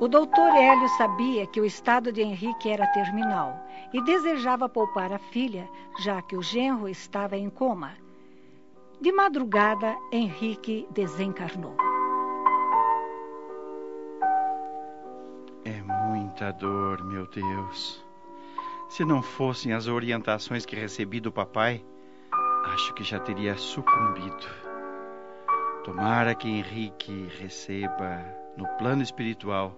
O doutor Hélio sabia que o estado de Henrique era terminal e desejava poupar a filha, já que o genro estava em coma. De madrugada, Henrique desencarnou. É muita dor, meu Deus. Se não fossem as orientações que recebi do papai, acho que já teria sucumbido. Tomara que Henrique receba, no plano espiritual,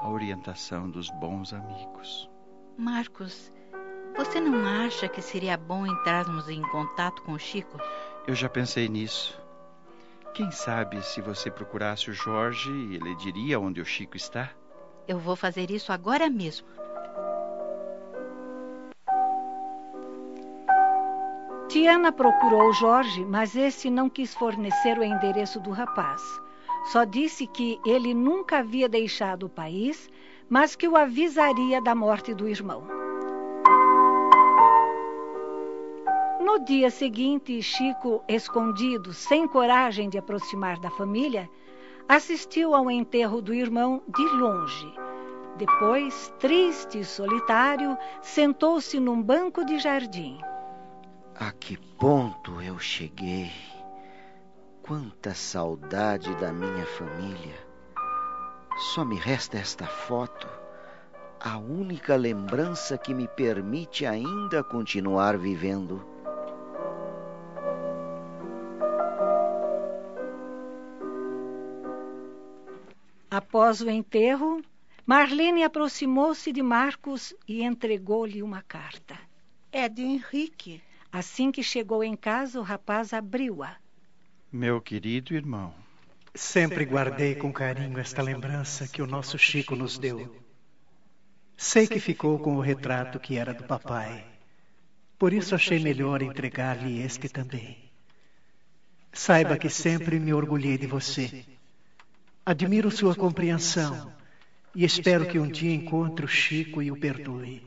a orientação dos bons amigos. Marcos, você não acha que seria bom entrarmos em contato com o Chico? Eu já pensei nisso. Quem sabe se você procurasse o Jorge, ele diria onde o Chico está? Eu vou fazer isso agora mesmo. Tiana procurou o Jorge, mas esse não quis fornecer o endereço do rapaz. Só disse que ele nunca havia deixado o país, mas que o avisaria da morte do irmão. No dia seguinte, Chico, escondido, sem coragem de aproximar da família, assistiu ao enterro do irmão de longe. Depois, triste e solitário, sentou-se num banco de jardim. A que ponto eu cheguei? Quanta saudade da minha família. Só me resta esta foto, a única lembrança que me permite ainda continuar vivendo. Após o enterro, Marlene aproximou-se de Marcos e entregou-lhe uma carta. É de Henrique. Assim que chegou em casa, o rapaz abriu-a. Meu querido irmão. Sempre guardei com carinho esta lembrança que o nosso Chico nos deu. Sei que ficou com o retrato que era do papai. Por isso achei melhor entregar-lhe este também. Saiba que sempre me orgulhei de você. Admiro sua compreensão e espero que um dia encontre o Chico e o perdoe.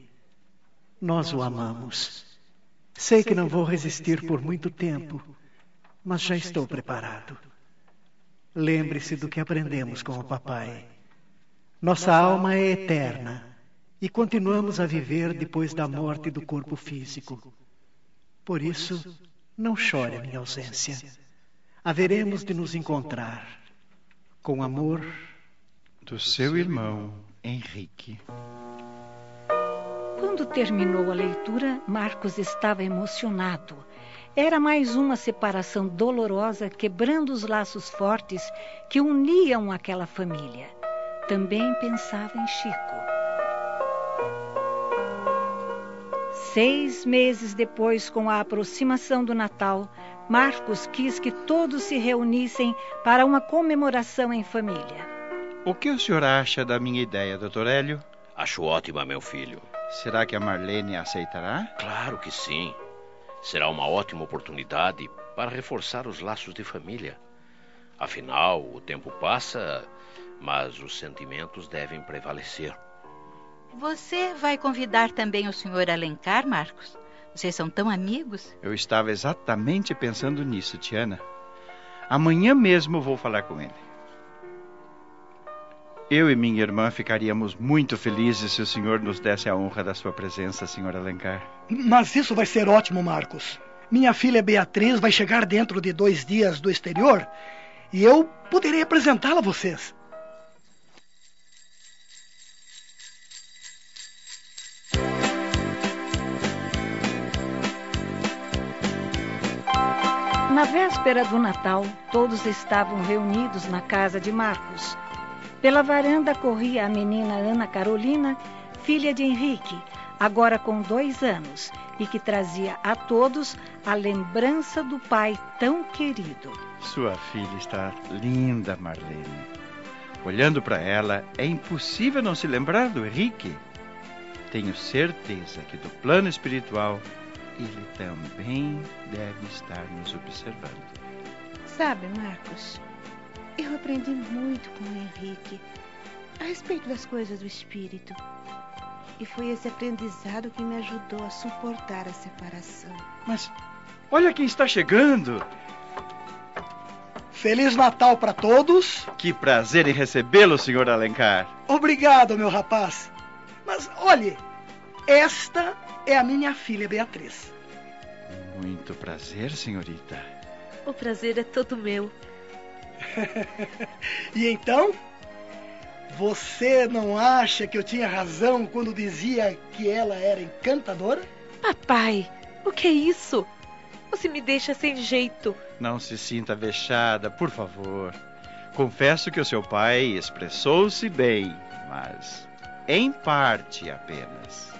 Nós o amamos. Sei que não vou resistir por muito tempo, mas já estou preparado. Lembre-se do que aprendemos com o papai. Nossa alma é eterna e continuamos a viver depois da morte do corpo físico. Por isso, não chore a minha ausência. Haveremos de nos encontrar. Com amor. Do seu irmão, Henrique. Quando terminou a leitura, Marcos estava emocionado. Era mais uma separação dolorosa, quebrando os laços fortes que uniam aquela família. Também pensava em Chico. Seis meses depois, com a aproximação do Natal, Marcos quis que todos se reunissem para uma comemoração em família. O que o senhor acha da minha ideia, doutor Hélio? Acho ótima, meu filho. Será que a Marlene aceitará? Claro que sim. Será uma ótima oportunidade para reforçar os laços de família. Afinal, o tempo passa, mas os sentimentos devem prevalecer. Você vai convidar também o senhor Alencar, Marcos? Vocês são tão amigos? Eu estava exatamente pensando nisso, Tiana. Amanhã mesmo vou falar com ele. Eu e minha irmã ficaríamos muito felizes se o senhor nos desse a honra da sua presença, senhor Alencar. Mas isso vai ser ótimo, Marcos. Minha filha Beatriz vai chegar dentro de dois dias do exterior e eu poderei apresentá-la a vocês. Na véspera do Natal, todos estavam reunidos na casa de Marcos. Pela varanda corria a menina Ana Carolina, filha de Henrique, agora com dois anos, e que trazia a todos a lembrança do pai tão querido. Sua filha está linda, Marlene. Olhando para ela, é impossível não se lembrar do Henrique. Tenho certeza que do plano espiritual ele também deve estar nos observando. Sabe, Marcos, eu aprendi muito com o Henrique a respeito das coisas do espírito. E foi esse aprendizado que me ajudou a suportar a separação. Mas olha quem está chegando! Feliz Natal para todos. Que prazer em recebê-lo, senhor Alencar. Obrigado, meu rapaz. Mas olhe, esta é a minha filha Beatriz. Muito prazer, senhorita. O prazer é todo meu. e então? Você não acha que eu tinha razão quando dizia que ela era encantadora? Papai, o que é isso? Você me deixa sem jeito. Não se sinta vexada, por favor. Confesso que o seu pai expressou-se bem, mas em parte apenas.